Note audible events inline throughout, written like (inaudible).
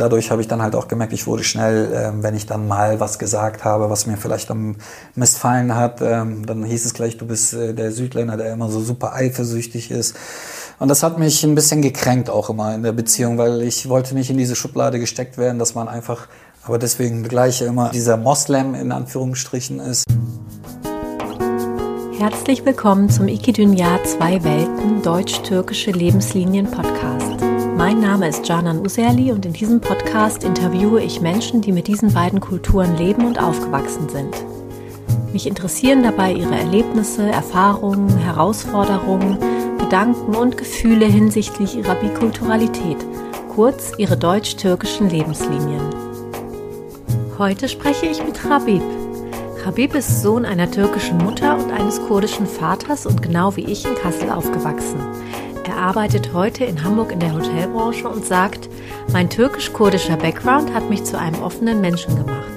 dadurch habe ich dann halt auch gemerkt, ich wurde schnell, äh, wenn ich dann mal was gesagt habe, was mir vielleicht am missfallen hat, ähm, dann hieß es gleich, du bist äh, der Südländer, der immer so super eifersüchtig ist. Und das hat mich ein bisschen gekränkt auch immer in der Beziehung, weil ich wollte nicht in diese Schublade gesteckt werden, dass man einfach, aber deswegen gleich immer dieser Moslem in Anführungsstrichen ist. Herzlich willkommen zum Ikidünya Zwei Welten Deutsch-Türkische Lebenslinien Podcast. Mein Name ist Canan Userli und in diesem Podcast interviewe ich Menschen, die mit diesen beiden Kulturen leben und aufgewachsen sind. Mich interessieren dabei ihre Erlebnisse, Erfahrungen, Herausforderungen, Gedanken und Gefühle hinsichtlich ihrer Bikulturalität, kurz ihre deutsch-türkischen Lebenslinien. Heute spreche ich mit Habib. Habib ist Sohn einer türkischen Mutter und eines kurdischen Vaters und genau wie ich in Kassel aufgewachsen. Er arbeitet heute in Hamburg in der Hotelbranche und sagt, mein türkisch-kurdischer Background hat mich zu einem offenen Menschen gemacht.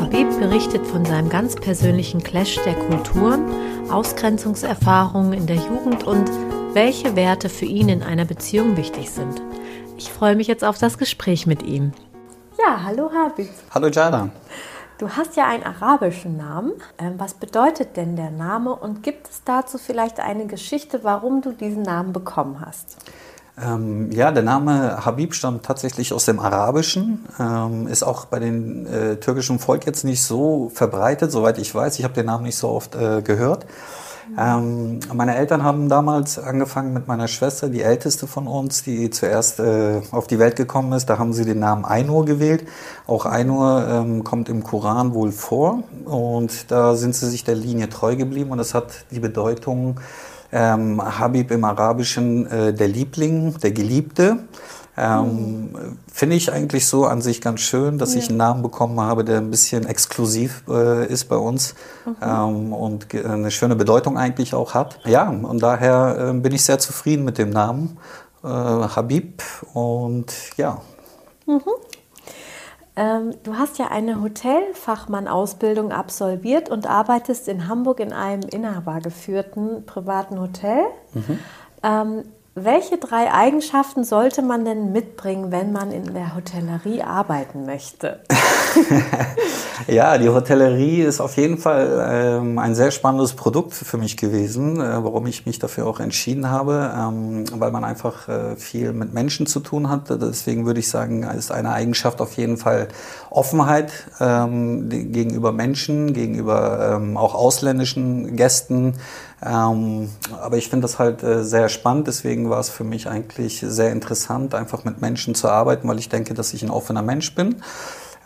Habib berichtet von seinem ganz persönlichen Clash der Kulturen, Ausgrenzungserfahrungen in der Jugend und welche Werte für ihn in einer Beziehung wichtig sind. Ich freue mich jetzt auf das Gespräch mit ihm. Ja, hallo Habib. Hallo Jada. Du hast ja einen arabischen Namen. Ähm, was bedeutet denn der Name und gibt es dazu vielleicht eine Geschichte, warum du diesen Namen bekommen hast? Ähm, ja, der Name Habib stammt tatsächlich aus dem Arabischen, ähm, ist auch bei dem äh, türkischen Volk jetzt nicht so verbreitet, soweit ich weiß. Ich habe den Namen nicht so oft äh, gehört. Ähm, meine Eltern haben damals angefangen mit meiner Schwester, die älteste von uns, die zuerst äh, auf die Welt gekommen ist. Da haben sie den Namen Ainur gewählt. Auch Ainur ähm, kommt im Koran wohl vor und da sind sie sich der Linie treu geblieben und das hat die Bedeutung ähm, Habib im Arabischen äh, der Liebling, der Geliebte. Ähm, mhm. Finde ich eigentlich so an sich ganz schön, dass ja. ich einen Namen bekommen habe, der ein bisschen exklusiv äh, ist bei uns mhm. ähm, und eine schöne Bedeutung eigentlich auch hat. Ja, und daher äh, bin ich sehr zufrieden mit dem Namen äh, Habib und ja. Mhm. Ähm, du hast ja eine Hotelfachmann-Ausbildung absolviert und arbeitest in Hamburg in einem inhabergeführten privaten Hotel. Mhm. Ähm, welche drei Eigenschaften sollte man denn mitbringen, wenn man in der Hotellerie arbeiten möchte? (laughs) ja, die Hotellerie ist auf jeden Fall ähm, ein sehr spannendes Produkt für mich gewesen, äh, warum ich mich dafür auch entschieden habe, ähm, weil man einfach äh, viel mit Menschen zu tun hat. Deswegen würde ich sagen, ist eine Eigenschaft auf jeden Fall Offenheit ähm, gegenüber Menschen, gegenüber ähm, auch ausländischen Gästen. Ähm, aber ich finde das halt äh, sehr spannend, deswegen war es für mich eigentlich sehr interessant, einfach mit Menschen zu arbeiten, weil ich denke, dass ich ein offener Mensch bin.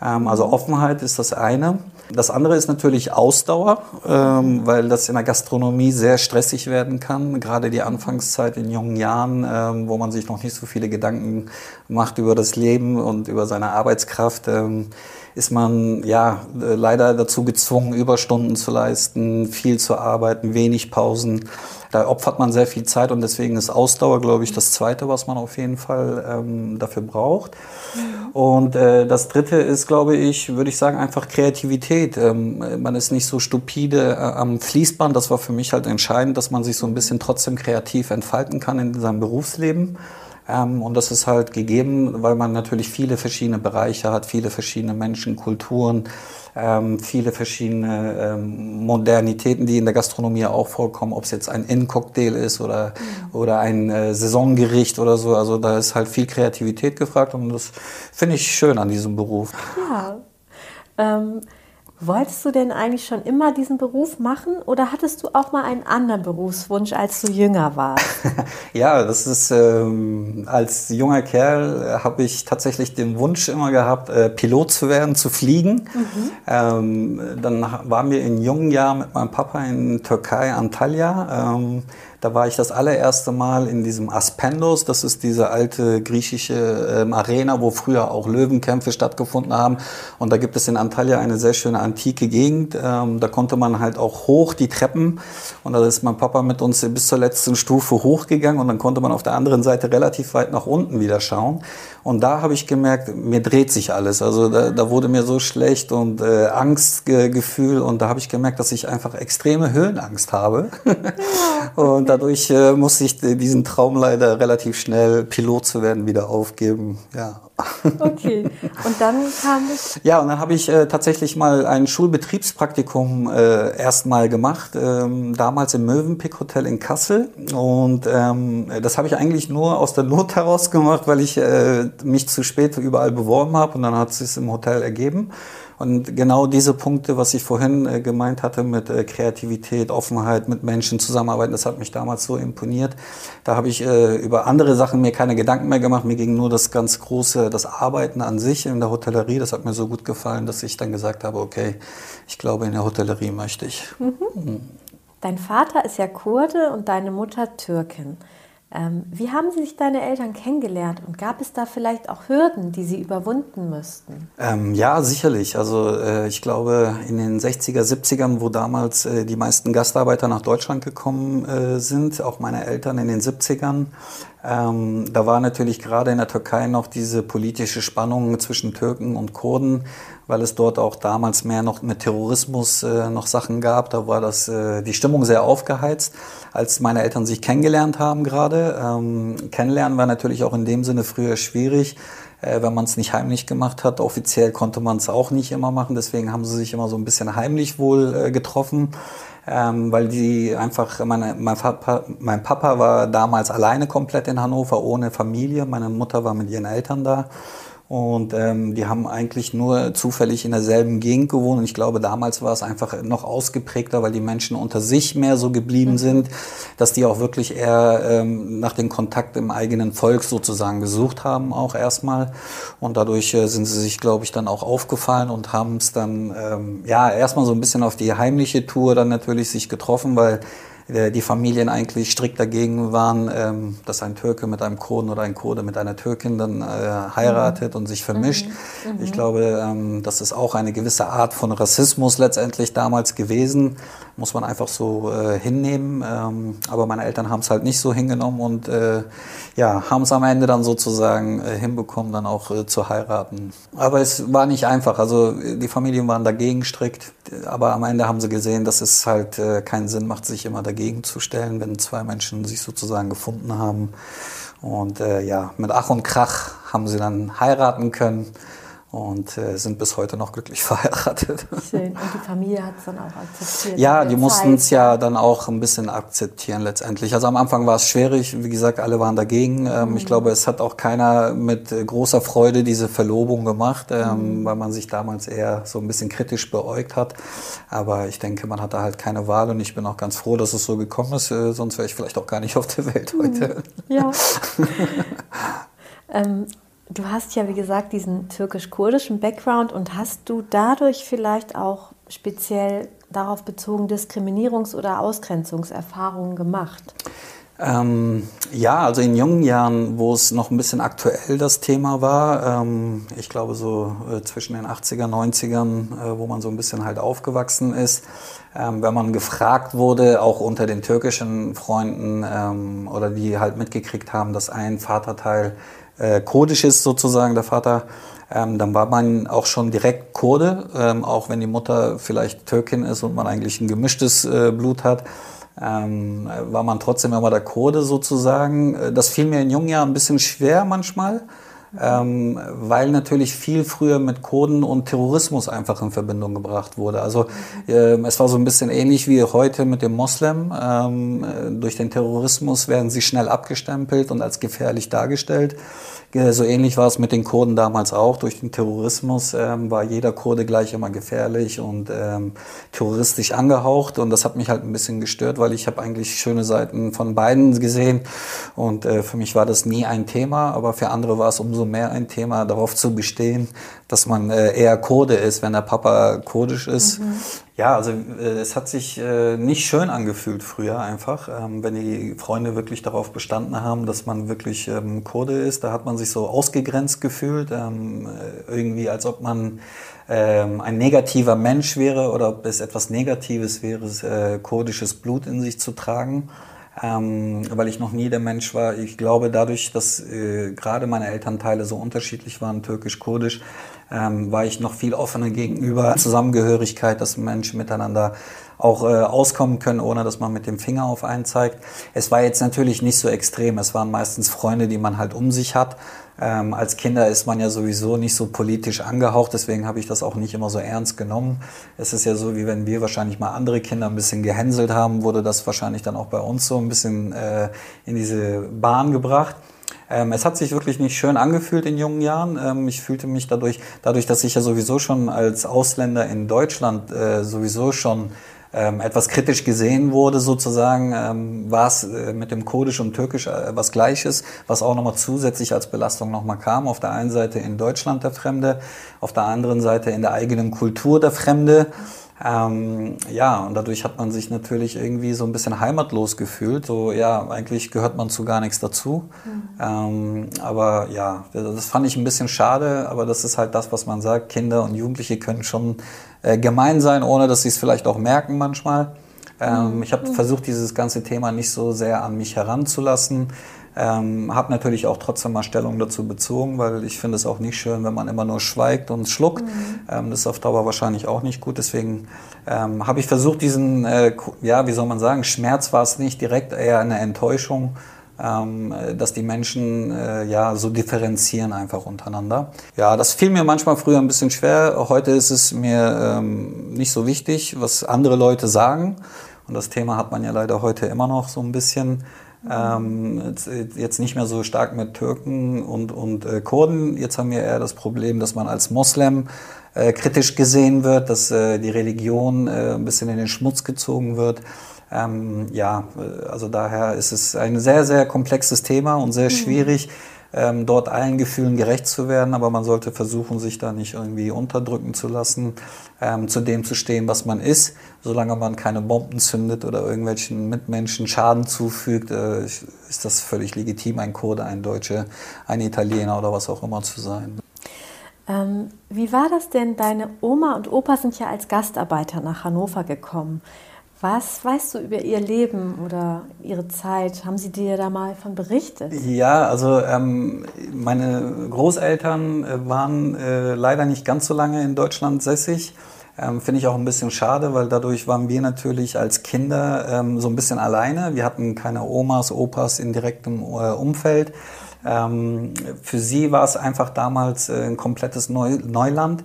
Ähm, also Offenheit ist das eine. Das andere ist natürlich Ausdauer, ähm, weil das in der Gastronomie sehr stressig werden kann. Gerade die Anfangszeit in jungen Jahren, ähm, wo man sich noch nicht so viele Gedanken macht über das Leben und über seine Arbeitskraft. Ähm, ist man ja äh, leider dazu gezwungen, Überstunden zu leisten, viel zu arbeiten, wenig Pausen. Da opfert man sehr viel Zeit und deswegen ist Ausdauer, glaube ich, das Zweite, was man auf jeden Fall ähm, dafür braucht. Mhm. Und äh, das Dritte ist, glaube ich, würde ich sagen, einfach Kreativität. Ähm, man ist nicht so stupide äh, am Fließband. Das war für mich halt entscheidend, dass man sich so ein bisschen trotzdem kreativ entfalten kann in seinem Berufsleben. Ähm, und das ist halt gegeben, weil man natürlich viele verschiedene Bereiche hat, viele verschiedene Menschen, Kulturen, ähm, viele verschiedene ähm, Modernitäten, die in der Gastronomie auch vorkommen, ob es jetzt ein In-Cocktail ist oder, mhm. oder ein äh, Saisongericht oder so. Also da ist halt viel Kreativität gefragt und das finde ich schön an diesem Beruf. Ja. Ähm, Wolltest du denn eigentlich schon immer diesen Beruf machen oder hattest du auch mal einen anderen Berufswunsch, als du jünger warst? (laughs) ja, das ist ähm, als junger Kerl äh, habe ich tatsächlich den Wunsch immer gehabt, äh, Pilot zu werden, zu fliegen. Mhm. Ähm, dann waren wir in jungen Jahren mit meinem Papa in Türkei, Antalya. Ähm, da war ich das allererste Mal in diesem Aspendos. Das ist diese alte griechische ähm, Arena, wo früher auch Löwenkämpfe stattgefunden haben. Und da gibt es in Antalya eine sehr schöne antike Gegend. Ähm, da konnte man halt auch hoch die Treppen. Und da ist mein Papa mit uns bis zur letzten Stufe hochgegangen. Und dann konnte man auf der anderen Seite relativ weit nach unten wieder schauen. Und da habe ich gemerkt, mir dreht sich alles. Also da, da wurde mir so schlecht und äh, Angstgefühl. Und da habe ich gemerkt, dass ich einfach extreme Höhenangst habe. (laughs) und dadurch äh, musste ich diesen Traum leider relativ schnell, Pilot zu werden, wieder aufgeben. Ja. (laughs) Okay. Und dann kam es. Ja, und dann habe ich äh, tatsächlich mal ein Schulbetriebspraktikum äh, erstmal gemacht, ähm, damals im Mövenpick Hotel in Kassel. Und ähm, das habe ich eigentlich nur aus der Not (laughs) heraus gemacht, weil ich äh, mich zu spät überall beworben habe und dann hat es sich im Hotel ergeben. Und genau diese Punkte, was ich vorhin äh, gemeint hatte mit äh, Kreativität, Offenheit, mit Menschen zusammenarbeiten, das hat mich damals so imponiert. Da habe ich äh, über andere Sachen mir keine Gedanken mehr gemacht. Mir ging nur das ganz große, das Arbeiten an sich in der Hotellerie. Das hat mir so gut gefallen, dass ich dann gesagt habe, okay, ich glaube, in der Hotellerie möchte ich. Mhm. Mhm. Dein Vater ist ja Kurde und deine Mutter Türkin. Ähm, wie haben sich deine Eltern kennengelernt und gab es da vielleicht auch Hürden, die sie überwunden müssten? Ähm, ja, sicherlich. Also äh, ich glaube, in den 60er, 70ern, wo damals äh, die meisten Gastarbeiter nach Deutschland gekommen äh, sind, auch meine Eltern in den 70ern, ähm, da war natürlich gerade in der Türkei noch diese politische Spannung zwischen Türken und Kurden, weil es dort auch damals mehr noch mit Terrorismus äh, noch Sachen gab. Da war das äh, die Stimmung sehr aufgeheizt, als meine Eltern sich kennengelernt haben gerade. Ähm, kennenlernen war natürlich auch in dem Sinne früher schwierig, äh, wenn man es nicht heimlich gemacht hat. Offiziell konnte man es auch nicht immer machen, deswegen haben sie sich immer so ein bisschen heimlich wohl äh, getroffen ähm, weil die einfach, meine, mein, Papa, mein Papa war damals alleine komplett in Hannover, ohne Familie. Meine Mutter war mit ihren Eltern da. Und ähm, die haben eigentlich nur zufällig in derselben Gegend gewohnt. Und ich glaube, damals war es einfach noch ausgeprägter, weil die Menschen unter sich mehr so geblieben mhm. sind, dass die auch wirklich eher ähm, nach dem Kontakt im eigenen Volk sozusagen gesucht haben, auch erstmal. Und dadurch äh, sind sie sich, glaube ich, dann auch aufgefallen und haben es dann, ähm, ja, erstmal so ein bisschen auf die heimliche Tour dann natürlich sich getroffen, weil die Familien eigentlich strikt dagegen waren, ähm, dass ein Türke mit einem Kurden oder ein Kurde mit einer Türkin dann äh, heiratet mhm. und sich vermischt. Mhm. Mhm. Ich glaube, ähm, das ist auch eine gewisse Art von Rassismus letztendlich damals gewesen. Muss man einfach so äh, hinnehmen. Ähm, aber meine Eltern haben es halt nicht so hingenommen und ja, haben es am Ende dann sozusagen hinbekommen, dann auch zu heiraten. Aber es war nicht einfach. Also die Familien waren dagegen strikt. Aber am Ende haben sie gesehen, dass es halt keinen Sinn macht, sich immer dagegen dagegen zu stellen, wenn zwei Menschen sich sozusagen gefunden haben. Und äh, ja, mit Ach und Krach haben sie dann heiraten können und äh, sind bis heute noch glücklich (laughs) verheiratet. Schön. Und die Familie hat es dann auch akzeptiert? Ja, die mussten es ja dann auch ein bisschen akzeptieren letztendlich. Also am Anfang war es schwierig, wie gesagt, alle waren dagegen. Ähm, mhm. Ich glaube, es hat auch keiner mit großer Freude diese Verlobung gemacht, ähm, mhm. weil man sich damals eher so ein bisschen kritisch beäugt hat. Aber ich denke, man hatte halt keine Wahl und ich bin auch ganz froh, dass es so gekommen ist, äh, sonst wäre ich vielleicht auch gar nicht auf der Welt mhm. heute. Ja. (laughs) ähm, Du hast ja, wie gesagt, diesen türkisch-kurdischen Background und hast du dadurch vielleicht auch speziell darauf bezogen Diskriminierungs- oder Ausgrenzungserfahrungen gemacht? Ähm, ja, also in jungen Jahren, wo es noch ein bisschen aktuell das Thema war, ähm, ich glaube so äh, zwischen den 80er, 90ern, äh, wo man so ein bisschen halt aufgewachsen ist, ähm, wenn man gefragt wurde, auch unter den türkischen Freunden ähm, oder die halt mitgekriegt haben, dass ein Vaterteil äh, kurdisch ist sozusagen, der Vater, ähm, dann war man auch schon direkt Kurde, ähm, auch wenn die Mutter vielleicht Türkin ist und man eigentlich ein gemischtes äh, Blut hat. Ähm, war man trotzdem immer der Kurde sozusagen. Äh, das fiel mir in jungen Jahren ein bisschen schwer manchmal, ähm, weil natürlich viel früher mit Kurden und Terrorismus einfach in Verbindung gebracht wurde. Also äh, es war so ein bisschen ähnlich wie heute mit dem Moslem. Ähm, äh, durch den Terrorismus werden sie schnell abgestempelt und als gefährlich dargestellt. So ähnlich war es mit den Kurden damals auch. Durch den Terrorismus ähm, war jeder Kurde gleich immer gefährlich und ähm, terroristisch angehaucht. Und das hat mich halt ein bisschen gestört, weil ich habe eigentlich schöne Seiten von beiden gesehen. Und äh, für mich war das nie ein Thema, aber für andere war es umso mehr ein Thema, darauf zu bestehen, dass man äh, eher Kurde ist, wenn der Papa kurdisch ist. Mhm. Ja, also äh, es hat sich äh, nicht schön angefühlt früher einfach, ähm, wenn die Freunde wirklich darauf bestanden haben, dass man wirklich ähm, Kurde ist. Da hat man sich so ausgegrenzt gefühlt, ähm, äh, irgendwie als ob man ähm, ein negativer Mensch wäre oder ob es etwas Negatives wäre, kurdisches Blut in sich zu tragen ähm, weil ich noch nie der Mensch war. Ich glaube, dadurch, dass äh, gerade meine Elternteile so unterschiedlich waren, türkisch-kurdisch, ähm, war ich noch viel offener gegenüber Zusammengehörigkeit, dass Menschen miteinander auch äh, auskommen können, ohne dass man mit dem Finger auf einen zeigt. Es war jetzt natürlich nicht so extrem. Es waren meistens Freunde, die man halt um sich hat. Ähm, als Kinder ist man ja sowieso nicht so politisch angehaucht, deswegen habe ich das auch nicht immer so ernst genommen. Es ist ja so, wie wenn wir wahrscheinlich mal andere Kinder ein bisschen gehänselt haben, wurde das wahrscheinlich dann auch bei uns so ein bisschen äh, in diese Bahn gebracht. Ähm, es hat sich wirklich nicht schön angefühlt in jungen Jahren. Ähm, ich fühlte mich dadurch, dadurch, dass ich ja sowieso schon als Ausländer in Deutschland äh, sowieso schon ähm, etwas kritisch gesehen wurde, sozusagen, ähm, war es äh, mit dem Kurdisch und Türkisch äh, was Gleiches, was auch nochmal zusätzlich als Belastung nochmal kam. Auf der einen Seite in Deutschland der Fremde, auf der anderen Seite in der eigenen Kultur der Fremde. Ähm, ja, und dadurch hat man sich natürlich irgendwie so ein bisschen heimatlos gefühlt. So, ja, eigentlich gehört man zu gar nichts dazu. Mhm. Ähm, aber ja, das fand ich ein bisschen schade, aber das ist halt das, was man sagt. Kinder und Jugendliche können schon äh, gemein sein, ohne dass sie es vielleicht auch merken manchmal. Ähm, mhm. Ich habe mhm. versucht, dieses ganze Thema nicht so sehr an mich heranzulassen. Ähm, habe natürlich auch trotzdem mal Stellung dazu bezogen, weil ich finde es auch nicht schön, wenn man immer nur schweigt und schluckt. Mhm. Ähm, das ist auf Dauer wahrscheinlich auch nicht gut. Deswegen ähm, habe ich versucht, diesen, äh, ja, wie soll man sagen, Schmerz war es nicht direkt, eher eine Enttäuschung, ähm, dass die Menschen äh, ja so differenzieren einfach untereinander. Ja, das fiel mir manchmal früher ein bisschen schwer. Heute ist es mir ähm, nicht so wichtig, was andere Leute sagen. Und das Thema hat man ja leider heute immer noch so ein bisschen. Ähm, jetzt, nicht mehr so stark mit Türken und, und äh, Kurden. Jetzt haben wir eher das Problem, dass man als Moslem äh, kritisch gesehen wird, dass äh, die Religion äh, ein bisschen in den Schmutz gezogen wird. Ähm, ja, äh, also daher ist es ein sehr, sehr komplexes Thema und sehr mhm. Ähm, dort allen Gefühlen gerecht zu werden. Aber man sollte versuchen, sich da nicht irgendwie unterdrücken zu lassen, ähm, zu dem zu stehen, was man ist. Solange man keine Bomben zündet oder irgendwelchen Mitmenschen Schaden zufügt, äh, ist das völlig legitim, ein Kurde, ein Deutscher, ein Italiener oder was auch immer zu sein. Ähm, wie war das denn? Deine Oma und Opa sind ja als Gastarbeiter nach Hannover gekommen. Was weißt du über ihr Leben oder ihre Zeit? Haben sie dir da mal von berichtet? Ja, also ähm, meine Großeltern äh, waren äh, leider nicht ganz so lange in Deutschland sässig. Ähm, Finde ich auch ein bisschen schade, weil dadurch waren wir natürlich als Kinder ähm, so ein bisschen alleine. Wir hatten keine Omas, Opas in direktem äh, Umfeld. Ähm, für sie war es einfach damals äh, ein komplettes Neu Neuland.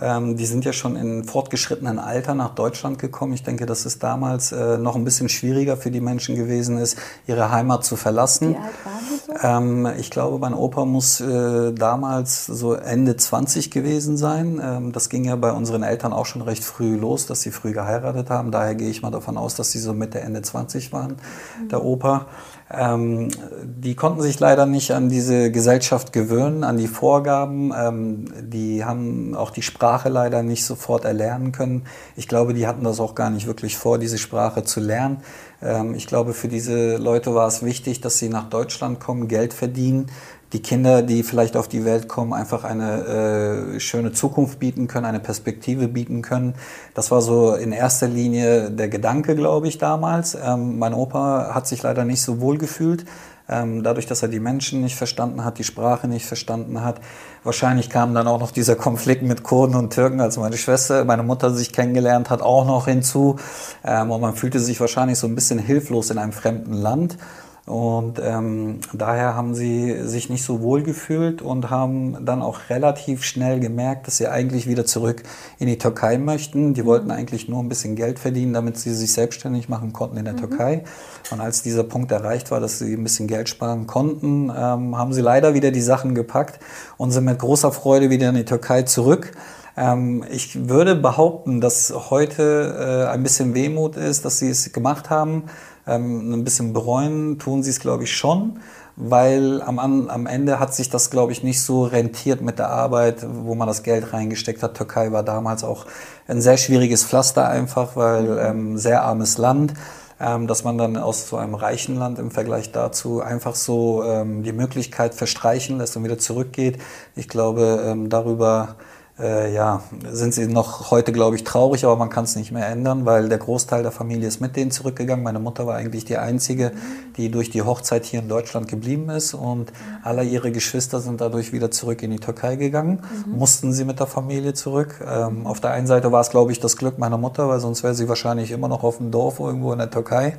Ähm, die sind ja schon in fortgeschrittenen Alter nach Deutschland gekommen. Ich denke, dass es damals äh, noch ein bisschen schwieriger für die Menschen gewesen ist, ihre Heimat zu verlassen. Wie alt waren die so? Ähm, ich glaube, mein Opa muss äh, damals so Ende 20 gewesen sein. Ähm, das ging ja bei unseren Eltern auch schon recht früh los, dass sie früh geheiratet haben. Daher gehe ich mal davon aus, dass sie so Mitte, Ende 20 waren, mhm. der Opa. Ähm, die konnten sich leider nicht an diese Gesellschaft gewöhnen, an die Vorgaben. Ähm, die haben auch die Sprache leider nicht sofort erlernen können. Ich glaube, die hatten das auch gar nicht wirklich vor, diese Sprache zu lernen. Ähm, ich glaube, für diese Leute war es wichtig, dass sie nach Deutschland kommen, Geld verdienen, die Kinder, die vielleicht auf die Welt kommen, einfach eine äh, schöne Zukunft bieten können, eine Perspektive bieten können. Das war so in erster Linie der Gedanke, glaube ich, damals. Ähm, mein Opa hat sich leider nicht so wohl gefühlt. Ähm, dadurch, dass er die Menschen nicht verstanden hat, die Sprache nicht verstanden hat. Wahrscheinlich kam dann auch noch dieser Konflikt mit Kurden und Türken, als meine Schwester, meine Mutter sich kennengelernt hat, auch noch hinzu. Ähm, und man fühlte sich wahrscheinlich so ein bisschen hilflos in einem fremden Land. Und ähm, daher haben sie sich nicht so wohl gefühlt und haben dann auch relativ schnell gemerkt, dass sie eigentlich wieder zurück in die Türkei möchten. Die mhm. wollten eigentlich nur ein bisschen Geld verdienen, damit sie sich selbstständig machen konnten in der mhm. Türkei. Und als dieser Punkt erreicht war, dass sie ein bisschen Geld sparen konnten, ähm, haben sie leider wieder die Sachen gepackt und sind mit großer Freude wieder in die Türkei zurück. Ähm, ich würde behaupten, dass heute äh, ein bisschen Wehmut ist, dass sie es gemacht haben ähm, ein bisschen bereuen tun sie es, glaube ich, schon, weil am, am Ende hat sich das, glaube ich, nicht so rentiert mit der Arbeit, wo man das Geld reingesteckt hat. Türkei war damals auch ein sehr schwieriges Pflaster einfach, weil ähm, sehr armes Land ähm, dass man dann aus so einem reichen Land im Vergleich dazu einfach so ähm, die Möglichkeit verstreichen lässt und wieder zurückgeht. Ich glaube, ähm, darüber äh, ja, sind sie noch heute, glaube ich, traurig, aber man kann es nicht mehr ändern, weil der Großteil der Familie ist mit denen zurückgegangen. Meine Mutter war eigentlich die Einzige, die durch die Hochzeit hier in Deutschland geblieben ist und alle ihre Geschwister sind dadurch wieder zurück in die Türkei gegangen, mhm. mussten sie mit der Familie zurück. Ähm, auf der einen Seite war es, glaube ich, das Glück meiner Mutter, weil sonst wäre sie wahrscheinlich immer noch auf dem Dorf irgendwo in der Türkei.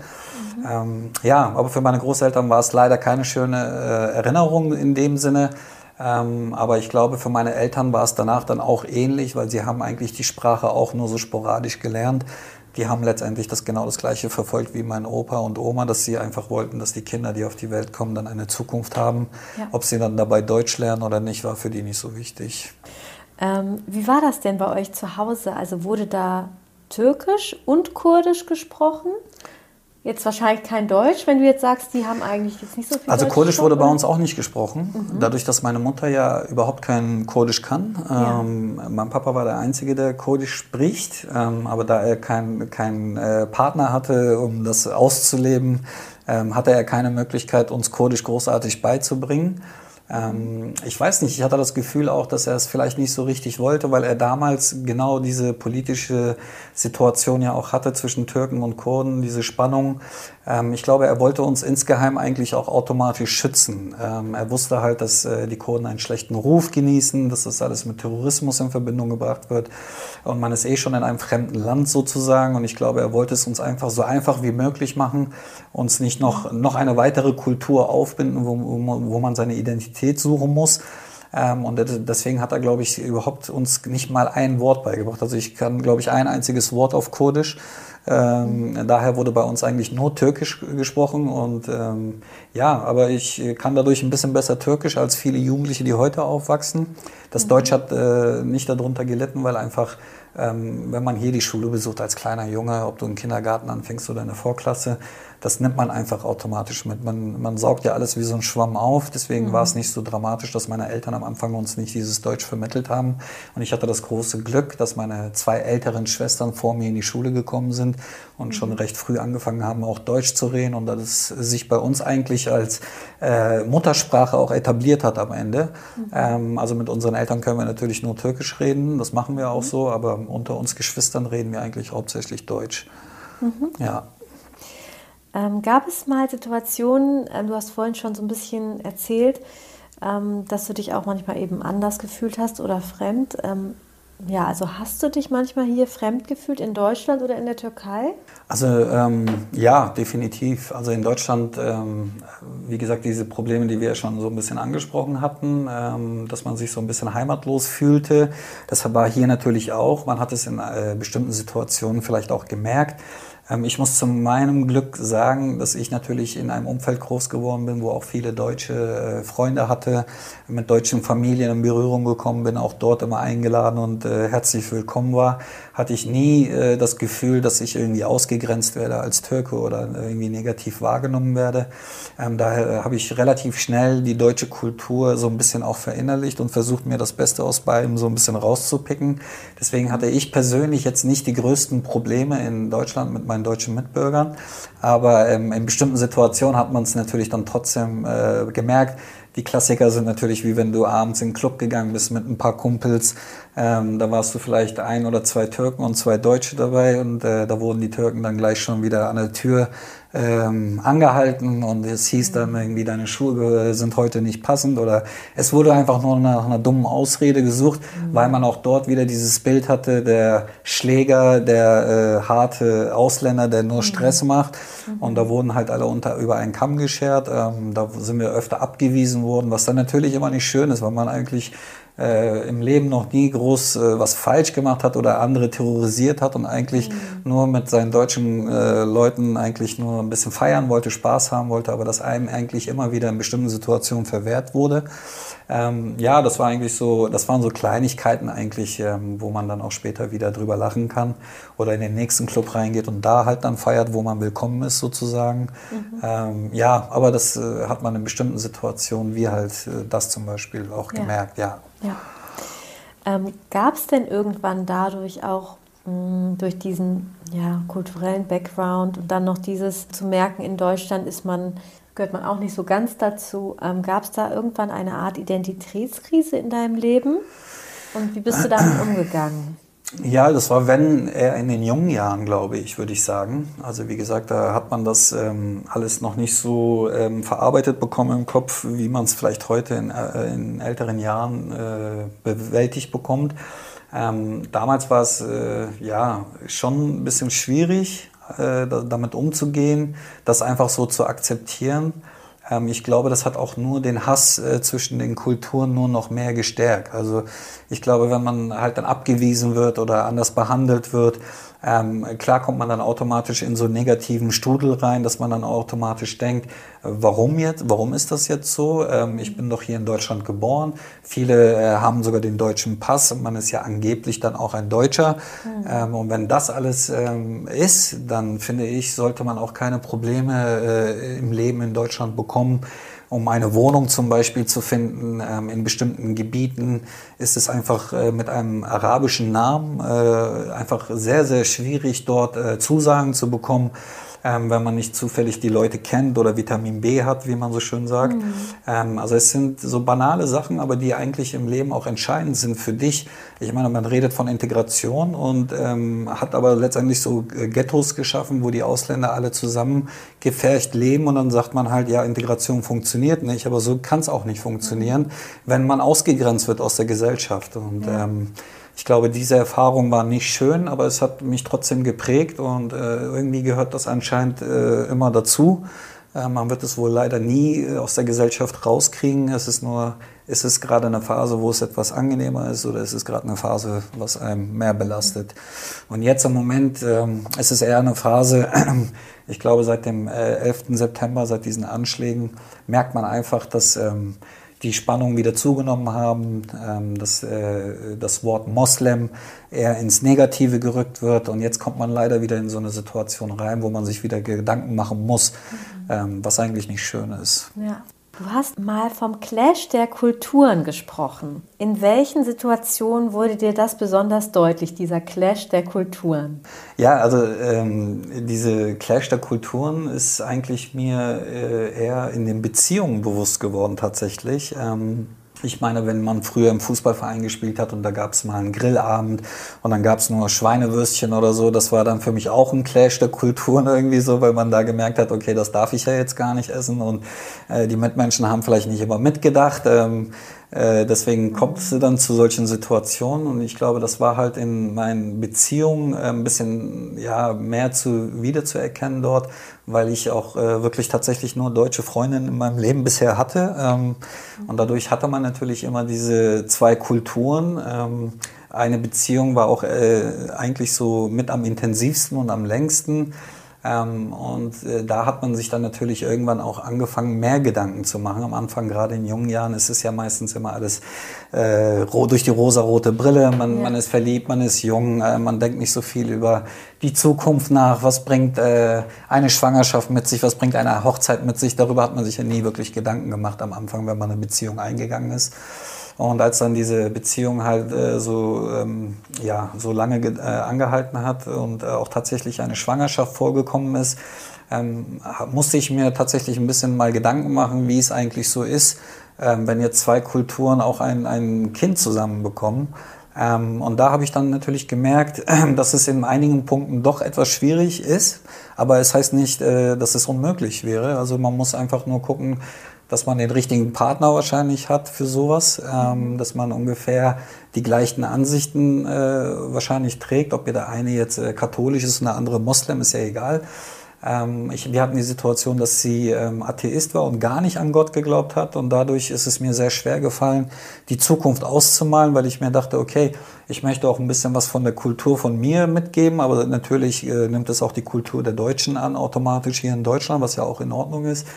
Mhm. Ähm, ja, aber für meine Großeltern war es leider keine schöne äh, Erinnerung in dem Sinne. Ähm, aber ich glaube, für meine Eltern war es danach dann auch ähnlich, weil sie haben eigentlich die Sprache auch nur so sporadisch gelernt. Die haben letztendlich das genau das Gleiche verfolgt wie mein Opa und Oma, dass sie einfach wollten, dass die Kinder, die auf die Welt kommen, dann eine Zukunft haben. Ja. Ob sie dann dabei Deutsch lernen oder nicht, war für die nicht so wichtig. Ähm, wie war das denn bei euch zu Hause? Also wurde da Türkisch und Kurdisch gesprochen? Jetzt wahrscheinlich kein Deutsch, wenn du jetzt sagst, die haben eigentlich jetzt nicht so viel Also Deutsch Kurdisch wurde bei uns auch nicht gesprochen. Mhm. Dadurch, dass meine Mutter ja überhaupt kein Kurdisch kann. Ja. Ähm, mein Papa war der Einzige, der Kurdisch spricht. Ähm, aber da er keinen kein, äh, Partner hatte, um das auszuleben, ähm, hatte er keine Möglichkeit, uns Kurdisch großartig beizubringen. Ähm, ich weiß nicht, ich hatte das Gefühl auch, dass er es vielleicht nicht so richtig wollte, weil er damals genau diese politische Situation ja auch hatte zwischen Türken und Kurden, diese Spannung. Ähm, ich glaube, er wollte uns insgeheim eigentlich auch automatisch schützen. Ähm, er wusste halt, dass äh, die Kurden einen schlechten Ruf genießen, dass das alles mit Terrorismus in Verbindung gebracht wird und man ist eh schon in einem fremden Land sozusagen und ich glaube, er wollte es uns einfach so einfach wie möglich machen, uns nicht noch, noch eine weitere Kultur aufbinden, wo, wo man seine Identität suchen muss. Ähm, und deswegen hat er, glaube ich, überhaupt uns nicht mal ein Wort beigebracht. Also ich kann, glaube ich, ein einziges Wort auf Kurdisch. Ähm, daher wurde bei uns eigentlich nur Türkisch gesprochen und ähm, ja, aber ich kann dadurch ein bisschen besser Türkisch als viele Jugendliche, die heute aufwachsen. Das mhm. Deutsch hat äh, nicht darunter gelitten, weil einfach, ähm, wenn man hier die Schule besucht als kleiner Junge, ob du im Kindergarten anfängst oder in der Vorklasse, das nimmt man einfach automatisch mit. Man, man saugt ja alles wie so ein Schwamm auf. Deswegen mhm. war es nicht so dramatisch, dass meine Eltern am Anfang uns nicht dieses Deutsch vermittelt haben. Und ich hatte das große Glück, dass meine zwei älteren Schwestern vor mir in die Schule gekommen sind und mhm. schon recht früh angefangen haben, auch Deutsch zu reden. Und dass es sich bei uns eigentlich als äh, Muttersprache auch etabliert hat am Ende. Mhm. Ähm, also mit unseren Eltern können wir natürlich nur Türkisch reden. Das machen wir auch mhm. so. Aber unter uns Geschwistern reden wir eigentlich hauptsächlich Deutsch. Mhm. Ja. Ähm, gab es mal Situationen, äh, du hast vorhin schon so ein bisschen erzählt, ähm, dass du dich auch manchmal eben anders gefühlt hast oder fremd. Ähm, ja, also hast du dich manchmal hier fremd gefühlt in Deutschland oder in der Türkei? Also ähm, ja, definitiv. Also in Deutschland, ähm, wie gesagt, diese Probleme, die wir schon so ein bisschen angesprochen hatten, ähm, dass man sich so ein bisschen heimatlos fühlte, das war hier natürlich auch. Man hat es in äh, bestimmten Situationen vielleicht auch gemerkt. Ähm, ich muss zu meinem Glück sagen, dass ich natürlich in einem Umfeld groß geworden bin, wo auch viele deutsche äh, Freunde hatte, mit deutschen Familien in Berührung gekommen bin, auch dort immer eingeladen und äh, herzlich willkommen war hatte ich nie äh, das Gefühl, dass ich irgendwie ausgegrenzt werde als Türke oder irgendwie negativ wahrgenommen werde. Ähm, daher habe ich relativ schnell die deutsche Kultur so ein bisschen auch verinnerlicht und versucht mir das Beste aus beidem so ein bisschen rauszupicken. Deswegen hatte ich persönlich jetzt nicht die größten Probleme in Deutschland mit meinen deutschen Mitbürgern, aber ähm, in bestimmten Situationen hat man es natürlich dann trotzdem äh, gemerkt, die Klassiker sind natürlich wie wenn du abends in den Club gegangen bist mit ein paar Kumpels. Ähm, da warst du vielleicht ein oder zwei Türken und zwei Deutsche dabei und äh, da wurden die Türken dann gleich schon wieder an der Tür ähm, angehalten und es hieß dann irgendwie, deine Schuhe sind heute nicht passend oder es wurde einfach nur nach einer dummen Ausrede gesucht, mhm. weil man auch dort wieder dieses Bild hatte, der Schläger, der äh, harte Ausländer, der nur mhm. Stress mhm. macht und da wurden halt alle unter, über einen Kamm geschert, ähm, da sind wir öfter abgewiesen worden, was dann natürlich immer nicht schön ist, weil man eigentlich äh, im Leben noch nie groß äh, was falsch gemacht hat oder andere terrorisiert hat und eigentlich mhm. nur mit seinen deutschen äh, Leuten eigentlich nur ein bisschen feiern wollte, Spaß haben wollte, aber das einem eigentlich immer wieder in bestimmten Situationen verwehrt wurde. Ähm, ja, das war eigentlich so, das waren so Kleinigkeiten eigentlich, ähm, wo man dann auch später wieder drüber lachen kann oder in den nächsten Club reingeht und da halt dann feiert, wo man willkommen ist sozusagen. Mhm. Ähm, ja, aber das äh, hat man in bestimmten Situationen, wie halt äh, das zum Beispiel auch ja. gemerkt, ja. Ja. Ähm, Gab es denn irgendwann dadurch auch mh, mm, durch diesen ja, kulturellen Background und dann noch dieses zu merken, in Deutschland ist man gehört man auch nicht so ganz dazu. Ähm, Gab es da irgendwann eine Art Identitätskrise in deinem Leben? Und wie bist du damit (clears throat) umgegangen? Ja, das war wenn eher in den jungen Jahren, glaube ich, würde ich sagen. Also wie gesagt, da hat man das ähm, alles noch nicht so ähm, verarbeitet bekommen im Kopf, wie man es vielleicht heute in, äh, in älteren Jahren äh, bewältigt bekommt. Ähm, damals war es äh, ja schon ein bisschen schwierig, äh, damit umzugehen, das einfach so zu akzeptieren. Ähm, ich glaube, das hat auch nur den Hass äh, zwischen den Kulturen nur noch mehr gestärkt. Also ich glaube, wenn man halt dann abgewiesen wird oder anders behandelt wird, ähm, klar kommt man dann automatisch in so einen negativen Strudel rein, dass man dann automatisch denkt, warum jetzt, warum ist das jetzt so? Ähm, ich bin doch hier in Deutschland geboren. Viele äh, haben sogar den deutschen Pass und man ist ja angeblich dann auch ein Deutscher. Mhm. Ähm, und wenn das alles ähm, ist, dann finde ich, sollte man auch keine Probleme äh, im Leben in Deutschland bekommen um eine Wohnung zum Beispiel zu finden. Ähm, in bestimmten Gebieten ist es einfach äh, mit einem arabischen Namen äh, einfach sehr, sehr schwierig, dort äh, Zusagen zu bekommen ähm, wenn man nicht zufällig die Leute kennt oder Vitamin B hat, wie man so schön sagt. Mhm. Ähm, also es sind so banale Sachen, aber die eigentlich im Leben auch entscheidend sind für dich. Ich meine, man redet von Integration und ähm, hat aber letztendlich so äh, Ghettos geschaffen, wo die Ausländer alle zusammen gefärcht leben und dann sagt man halt, ja, Integration funktioniert nicht, aber so kann es auch nicht funktionieren, mhm. wenn man ausgegrenzt wird aus der Gesellschaft. Und ja. ähm, ich glaube, diese Erfahrung war nicht schön, aber es hat mich trotzdem geprägt und äh, irgendwie gehört das anscheinend äh, immer dazu. Äh, man wird es wohl leider nie äh, aus der Gesellschaft rauskriegen. Es ist nur, ist es gerade eine Phase, wo es etwas angenehmer ist oder ist es gerade eine Phase, was einem mehr belastet. Und jetzt im Moment ähm, ist es eher eine Phase, (clears throat) ich glaube, seit dem 11. Äh, September, seit diesen Anschlägen, merkt man einfach, dass ähm, die Spannungen wieder zugenommen haben, ähm, dass äh, das Wort Moslem eher ins Negative gerückt wird und jetzt kommt man leider wieder in so eine Situation rein, wo man sich wieder Gedanken machen muss, mhm. ähm, was eigentlich nicht schön ist. Ja. Du hast mal vom Clash der Kulturen gesprochen. In welchen Situationen wurde dir das besonders deutlich, dieser Clash der Kulturen? Ja, also ähm, diese Clash der Kulturen ist eigentlich mir äh, eher in den Beziehungen bewusst geworden tatsächlich. Ähm, ich meine, wenn man früher im Fußballverein gespielt hat und da gab es mal einen Grillabend und dann gab es nur Schweinewürstchen oder so, das war dann für mich auch ein Clash der Kulturen irgendwie so, weil man da gemerkt hat, okay, das darf ich ja jetzt gar nicht essen und äh, die Mitmenschen haben vielleicht nicht immer mitgedacht. Ähm, äh, deswegen kommt es dann zu solchen Situationen und ich glaube, das war halt in meinen Beziehungen äh, ein bisschen ja, mehr zu wiederzuerkennen dort, weil ich auch äh, wirklich tatsächlich nur deutsche Freundinnen in meinem Leben bisher hatte. Ähm, und dadurch hatte man natürlich immer diese zwei Kulturen. Ähm, eine Beziehung war auch äh, eigentlich so mit am intensivsten und am längsten. Ähm, und äh, da hat man sich dann natürlich irgendwann auch angefangen, mehr Gedanken zu machen. Am Anfang, gerade in jungen Jahren, ist es ja meistens immer alles äh, durch die rosarote Brille. Man, ja. man ist verliebt, man ist jung, äh, man denkt nicht so viel über die Zukunft nach. Was bringt äh, eine Schwangerschaft mit sich? Was bringt eine Hochzeit mit sich? Darüber hat man sich ja nie wirklich Gedanken gemacht am Anfang, wenn man eine Beziehung eingegangen ist. Und als dann diese Beziehung halt äh, so, ähm, ja, so lange äh, angehalten hat und äh, auch tatsächlich eine Schwangerschaft vorgekommen ist, ähm, musste ich mir tatsächlich ein bisschen mal Gedanken machen, wie es eigentlich so ist, ähm, wenn jetzt zwei Kulturen auch ein, ein Kind zusammenbekommen. Ähm, und da habe ich dann natürlich gemerkt, (clears throat) dass es in einigen Punkten doch etwas schwierig ist, aber es heißt nicht, äh, dass es unmöglich wäre. Also man muss einfach nur gucken, dass man den richtigen Partner wahrscheinlich hat für sowas, ähm, dass man ungefähr die gleichen Ansichten äh, wahrscheinlich trägt. Ob ihr der eine jetzt äh, katholisch ist und der andere Moslem, ist ja egal. Ähm, ich, wir hatten die Situation, dass sie ähm, Atheist war und gar nicht an Gott geglaubt hat. Und dadurch ist es mir sehr schwer gefallen, die Zukunft auszumalen, weil ich mir dachte, okay, ich möchte auch ein bisschen was von der Kultur von mir mitgeben, aber natürlich äh, nimmt es auch die Kultur der Deutschen an, automatisch hier in Deutschland, was ja auch in Ordnung ist.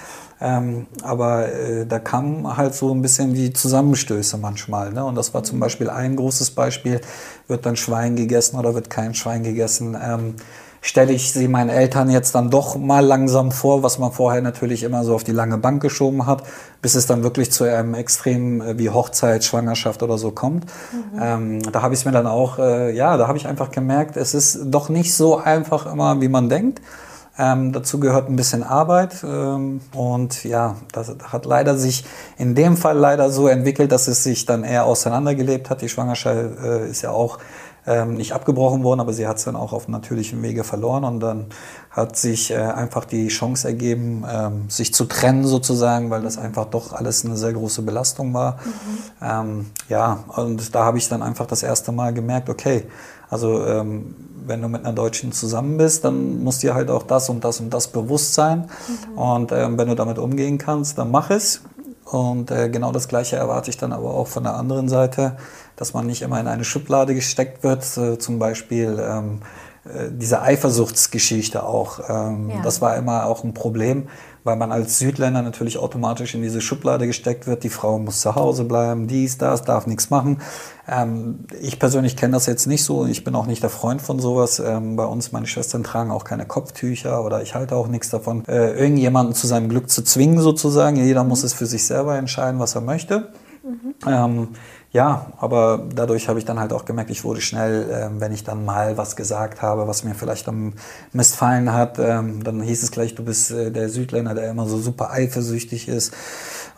Ähm, aber äh, da kamen halt so ein bisschen die Zusammenstöße manchmal. Ne? Und das war zum Beispiel ein großes Beispiel. Wird dann Schwein gegessen oder wird kein Schwein gegessen? Ähm, stelle ich sie meinen Eltern jetzt dann doch mal langsam vor, was man vorher natürlich immer so auf die lange Bank geschoben hat, bis es dann wirklich zu einem Extrem äh, wie Hochzeit, Schwangerschaft oder so kommt. Mhm. Ähm, da habe ich es mir dann auch, äh, ja, da habe ich einfach gemerkt, es ist doch nicht so einfach immer, wie man denkt. Ähm, dazu gehört ein bisschen Arbeit ähm, und ja, das hat leider sich in dem Fall leider so entwickelt, dass es sich dann eher auseinandergelebt hat. Die Schwangerschaft äh, ist ja auch ähm, nicht abgebrochen worden, aber sie hat es dann auch auf natürlichem Wege verloren und dann hat sich äh, einfach die Chance ergeben, ähm, sich zu trennen sozusagen, weil das einfach doch alles eine sehr große Belastung war. Mhm. Ähm, ja, und da habe ich dann einfach das erste Mal gemerkt, okay, also ähm, wenn du mit einer Deutschen zusammen bist, dann muss dir halt auch das und das und das bewusst sein. Mhm. Und ähm, wenn du damit umgehen kannst, dann mach es. Und äh, genau das Gleiche erwarte ich dann aber auch von der anderen Seite dass man nicht immer in eine Schublade gesteckt wird, äh, zum Beispiel ähm, äh, diese Eifersuchtsgeschichte auch. Ähm, ja. Das war immer auch ein Problem, weil man als Südländer natürlich automatisch in diese Schublade gesteckt wird. Die Frau muss zu Hause bleiben, dies, das, darf nichts machen. Ähm, ich persönlich kenne das jetzt nicht so. Ich bin auch nicht der Freund von sowas. Ähm, bei uns, meine Schwestern tragen auch keine Kopftücher oder ich halte auch nichts davon, äh, irgendjemanden zu seinem Glück zu zwingen sozusagen. Jeder muss es für sich selber entscheiden, was er möchte. Mhm. Ja, aber dadurch habe ich dann halt auch gemerkt, ich wurde schnell, äh, wenn ich dann mal was gesagt habe, was mir vielleicht am missfallen hat, ähm, dann hieß es gleich, du bist äh, der Südländer, der immer so super eifersüchtig ist.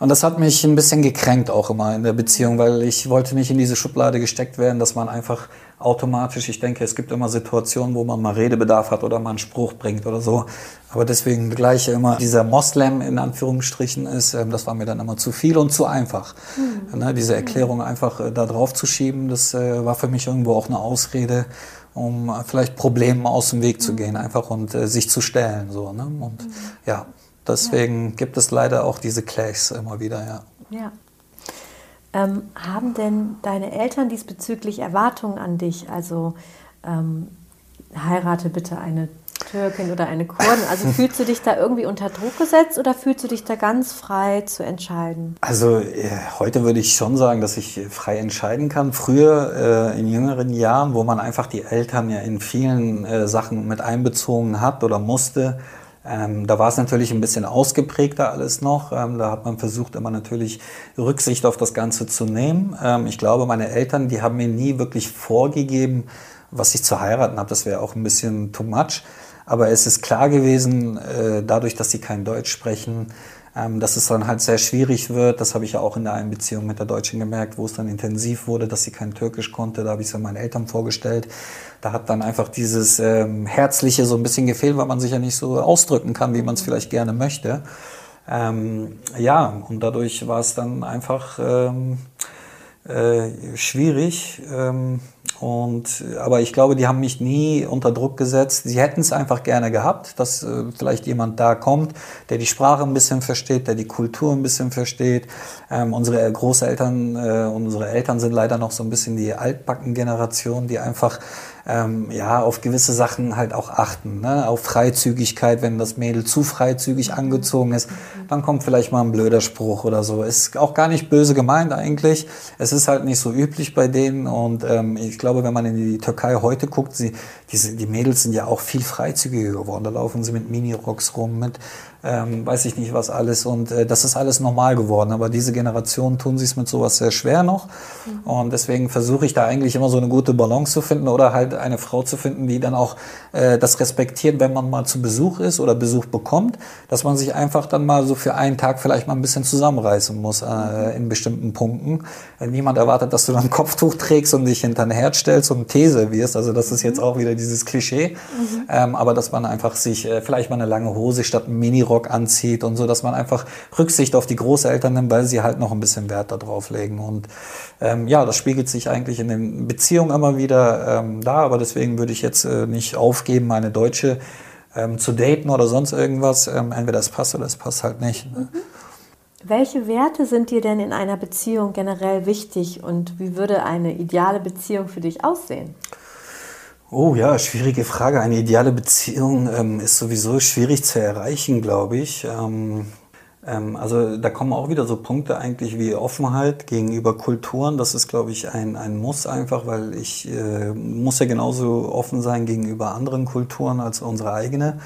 Und das hat mich ein bisschen gekränkt auch immer in der Beziehung, weil ich wollte nicht in diese Schublade gesteckt werden, dass man einfach automatisch, ich denke, es gibt immer Situationen, wo man mal Redebedarf hat oder mal einen Spruch bringt oder so. Aber deswegen gleich immer dieser Moslem in Anführungsstrichen ist, ähm, das war mir dann immer zu viel und zu einfach. Mhm. Diese Erklärung einfach äh, da drauf zu schieben, das äh, war für mich irgendwo auch eine Ausrede, um äh, vielleicht Problemen aus dem Weg zu gehen, einfach und sich zu stellen. So, ne? Und mhm. ja, deswegen ja. gibt es leider auch diese Clashs immer wieder, ja. Ja. Ähm, haben denn deine Eltern diesbezüglich Erwartungen an dich? Also ähm, heirate bitte eine Türkin oder eine Kurdin. Also (laughs) fühlst du dich da irgendwie unter Druck gesetzt oder fühlst du dich da ganz frei zu entscheiden? Also äh, heute würde ich schon sagen, dass ich frei entscheiden kann. Früher äh, in jüngeren Jahren, wo man einfach die Eltern ja in vielen äh, Sachen mit einbezogen hat oder musste, ähm, da war es natürlich ein bisschen ausgeprägter alles noch. Ähm, da hat man versucht, immer natürlich Rücksicht auf das Ganze zu nehmen. Ähm, ich glaube, meine Eltern, die haben mir nie wirklich vorgegeben, was ich zu heiraten habe. Das wäre auch ein bisschen too much. Aber es ist klar gewesen, äh, dadurch, dass sie kein Deutsch sprechen, ähm, dass es dann halt sehr schwierig wird. Das habe ich ja auch in der einen Beziehung mit der Deutschen gemerkt, wo es dann intensiv wurde, dass sie kein Türkisch konnte. Da habe ich es ja meinen Eltern vorgestellt. Da hat dann einfach dieses ähm, Herzliche so ein bisschen gefehlt, weil man sich ja nicht so ausdrücken kann, wie man es vielleicht gerne möchte. Ähm, ja, und dadurch war es dann einfach ähm, äh, schwierig. Ähm, und, aber ich glaube, die haben mich nie unter Druck gesetzt. Sie hätten es einfach gerne gehabt, dass äh, vielleicht jemand da kommt, der die Sprache ein bisschen versteht, der die Kultur ein bisschen versteht. Ähm, unsere Großeltern, äh, unsere Eltern sind leider noch so ein bisschen die altbacken Generation, die einfach ähm, ja, auf gewisse Sachen halt auch achten. Ne? Auf Freizügigkeit, wenn das Mädel zu freizügig angezogen ist, dann kommt vielleicht mal ein blöder Spruch oder so. Ist auch gar nicht böse gemeint eigentlich. Es ist halt nicht so üblich bei denen und ähm, ich glaube, wenn man in die Türkei heute guckt, sie, diese, die Mädels sind ja auch viel freizügiger geworden. Da laufen sie mit Minirocks rum, mit ähm, weiß ich nicht was alles. Und äh, das ist alles normal geworden. Aber diese Generation tun sich mit sowas sehr schwer noch. Mhm. Und deswegen versuche ich da eigentlich immer so eine gute Balance zu finden oder halt eine Frau zu finden, die dann auch äh, das respektiert, wenn man mal zu Besuch ist oder Besuch bekommt, dass man sich einfach dann mal so für einen Tag vielleicht mal ein bisschen zusammenreißen muss äh, in bestimmten Punkten. Äh, niemand erwartet, dass du dann ein Kopftuch trägst und dich hinter ein Herd stellst und These wirst. Also das ist jetzt mhm. auch wieder dieses Klischee. Mhm. Ähm, aber dass man einfach sich äh, vielleicht mal eine lange Hose statt ein Mini Minirock anzieht und so, dass man einfach Rücksicht auf die Großeltern nimmt, weil sie halt noch ein bisschen Wert darauf legen. Und ähm, ja, das spiegelt sich eigentlich in den Beziehungen immer wieder ähm, da, aber deswegen würde ich jetzt äh, nicht aufgeben, meine Deutsche ähm, zu daten oder sonst irgendwas. Ähm, entweder es passt oder es passt halt nicht. Ne? Mhm. Welche Werte sind dir denn in einer Beziehung generell wichtig und wie würde eine ideale Beziehung für dich aussehen? Oh ja, schwierige Frage. Eine ideale Beziehung ähm, ist sowieso schwierig zu erreichen, glaube ich. Ähm, ähm, also da kommen auch wieder so Punkte eigentlich wie Offenheit gegenüber Kulturen. Das ist, glaube ich, ein, ein Muss einfach, weil ich äh, muss ja genauso offen sein gegenüber anderen Kulturen als unsere eigene.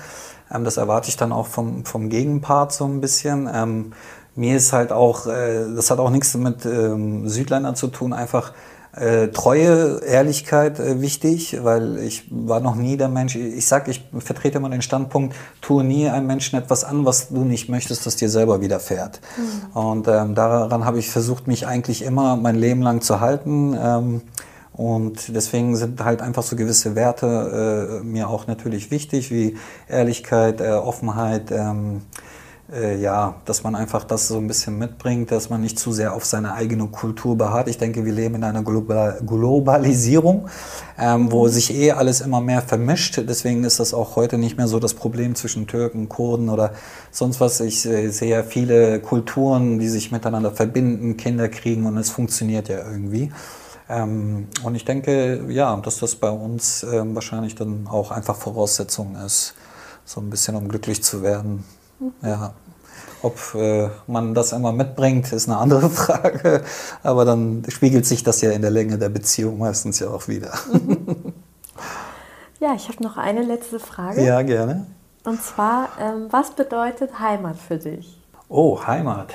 Ähm, das erwarte ich dann auch vom, vom Gegenpart so ein bisschen. Ähm, mir ist halt auch, äh, das hat auch nichts mit ähm, Südländern zu tun, einfach Äh, Treue, Ehrlichkeit äh, wichtig, weil ich war noch nie der Mensch, ich sag, ich vertrete immer den Standpunkt, tue nie einem Menschen etwas an, was du nicht möchtest, dass dir selber widerfährt. Mhm. Und ähm, daran habe ich versucht, mich eigentlich immer mein Leben lang zu halten. Ähm, und deswegen sind halt einfach so gewisse Werte äh, mir auch natürlich wichtig, wie Ehrlichkeit, äh, Offenheit, ähm, äh, ja, dass man einfach das so ein bisschen mitbringt, dass man nicht zu sehr auf seine eigene Kultur beharrt. Ich denke, wir leben in einer Global Globalisierung, ähm, wo sich eh alles immer mehr vermischt. Deswegen ist das auch heute nicht mehr so das Problem zwischen Türken, Kurden oder sonst was. Ich äh, sehe ja viele Kulturen, die sich miteinander verbinden, Kinder kriegen und es funktioniert ja irgendwie. Ähm, und ich denke, ja, dass das bei uns ähm, wahrscheinlich dann auch einfach Voraussetzung ist, so ein bisschen um glücklich zu werden. Ja. Ob äh, man das immer mitbringt, ist eine andere (laughs) Frage. Aber dann spiegelt sich das ja in der Länge der Beziehung meistens ja auch wieder. (laughs) Ja, ich habe noch eine letzte Frage. Ja, gerne. Und zwar, ähm, was bedeutet Heimat für dich? Oh, Heimat.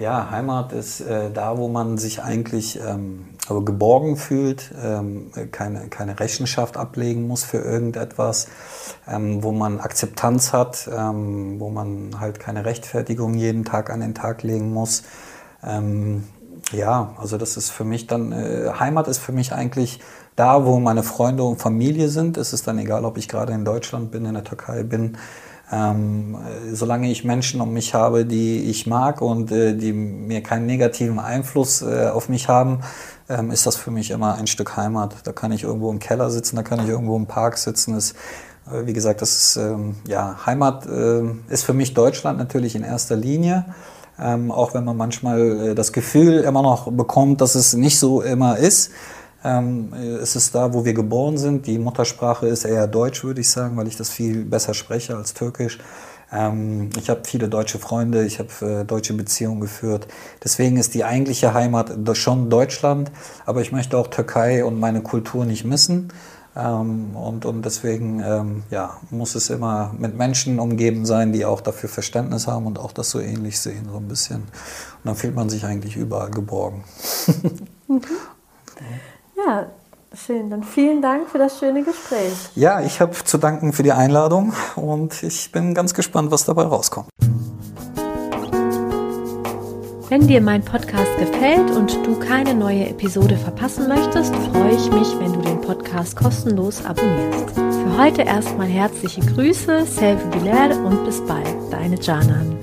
Ja, Heimat ist äh, da, wo man sich eigentlich ähm, aber geborgen fühlt, ähm, keine, keine Rechenschaft ablegen muss für irgendetwas, ähm, wo man Akzeptanz hat, ähm, wo man halt keine Rechtfertigung jeden Tag an den Tag legen muss. Ähm, ja, also das ist für mich dann, äh, Heimat ist für mich eigentlich da, wo meine Freunde und Familie sind. Es ist dann egal, ob ich gerade in Deutschland bin, in der Türkei bin. Ähm, solange ich Menschen um mich habe, die ich mag und äh, die mir keinen negativen Einfluss äh, auf mich haben, ähm, ist das für mich immer ein Stück Heimat. Da kann ich irgendwo im Keller sitzen, da kann ich irgendwo im Park sitzen. Das, äh, wie gesagt, das ist, ähm, ja, Heimat äh, ist für mich Deutschland natürlich in erster Linie. Ähm, auch wenn man manchmal äh, das Gefühl immer noch bekommt, dass es nicht so immer ist. Ähm, es ist da, wo wir geboren sind. Die Muttersprache ist eher Deutsch, würde ich sagen, weil ich das viel besser spreche als Türkisch. Ähm, ich habe viele deutsche Freunde, ich habe äh, deutsche Beziehungen geführt. Deswegen ist die eigentliche Heimat schon Deutschland, aber ich möchte auch Türkei und meine Kultur nicht missen. Ähm, und, und deswegen ähm, ja, muss es immer mit Menschen umgeben sein, die auch dafür Verständnis haben und auch das so ähnlich sehen, so ein bisschen. Und dann fühlt man sich eigentlich überall geborgen. (laughs) mhm. Ja, schön. Dann vielen Dank für das schöne Gespräch. Ja, ich habe zu danken für die Einladung und ich bin ganz gespannt, was dabei rauskommt. Wenn dir mein Podcast gefällt und du keine neue Episode verpassen möchtest, freue ich mich, wenn du den Podcast kostenlos abonnierst. Für heute erstmal herzliche Grüße, Selvi Biler und bis bald, deine Janan.